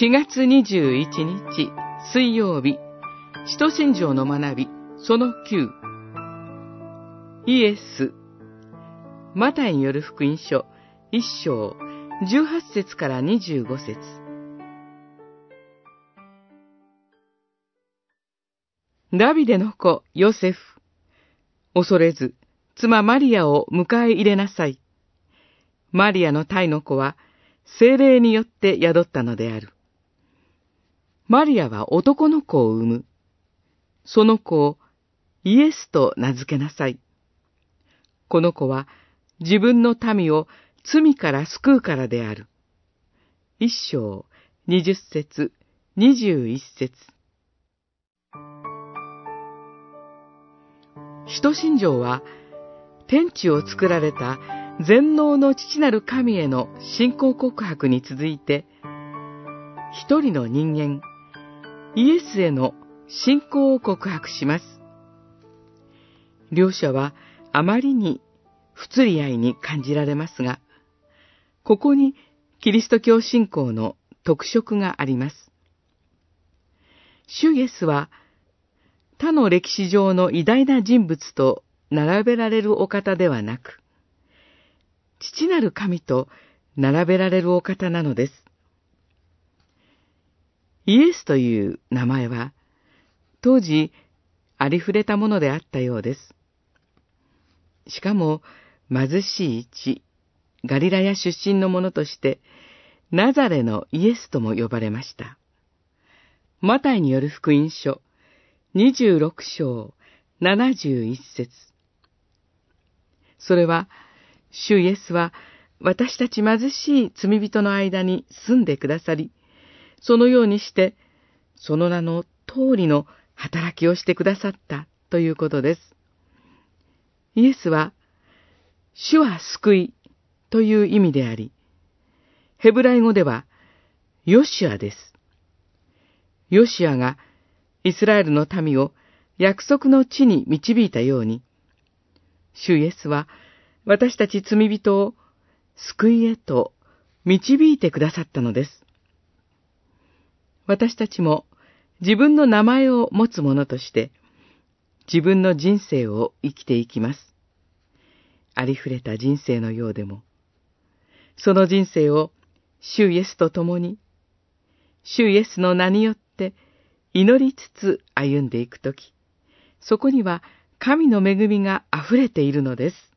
4月21日水曜日、使徒信条の学び、その9。イエス。マタイによる福音書、1章、18節から25節ダビデの子、ヨセフ。恐れず、妻マリアを迎え入れなさい。マリアの体の子は、精霊によって宿ったのである。マリアは男の子を産む。その子をイエスと名付けなさい。この子は自分の民を罪から救うからである。一章、二十節、二十一節。使徒信条は、天地を作られた全能の父なる神への信仰告白に続いて、一人の人間、イエスへの信仰を告白します。両者はあまりに不釣り合いに感じられますが、ここにキリスト教信仰の特色があります。主イエスは他の歴史上の偉大な人物と並べられるお方ではなく、父なる神と並べられるお方なのです。イエスという名前は、当時、ありふれたものであったようです。しかも、貧しい地、ガリラヤ出身の者として、ナザレのイエスとも呼ばれました。マタイによる福音書、26章、71節それは、主イエスは、私たち貧しい罪人の間に住んでくださり、そのようにして、その名の通りの働きをしてくださったということです。イエスは、主は救いという意味であり、ヘブライ語では、ヨシュアです。ヨシュアがイスラエルの民を約束の地に導いたように、主イエスは私たち罪人を救いへと導いてくださったのです。私たちも自分の名前を持つ者として、自分の人生を生きていきます。ありふれた人生のようでも、その人生を主イエスと共に、主イエスの名によって祈りつつ歩んでいくとき、そこには神の恵みが溢れているのです。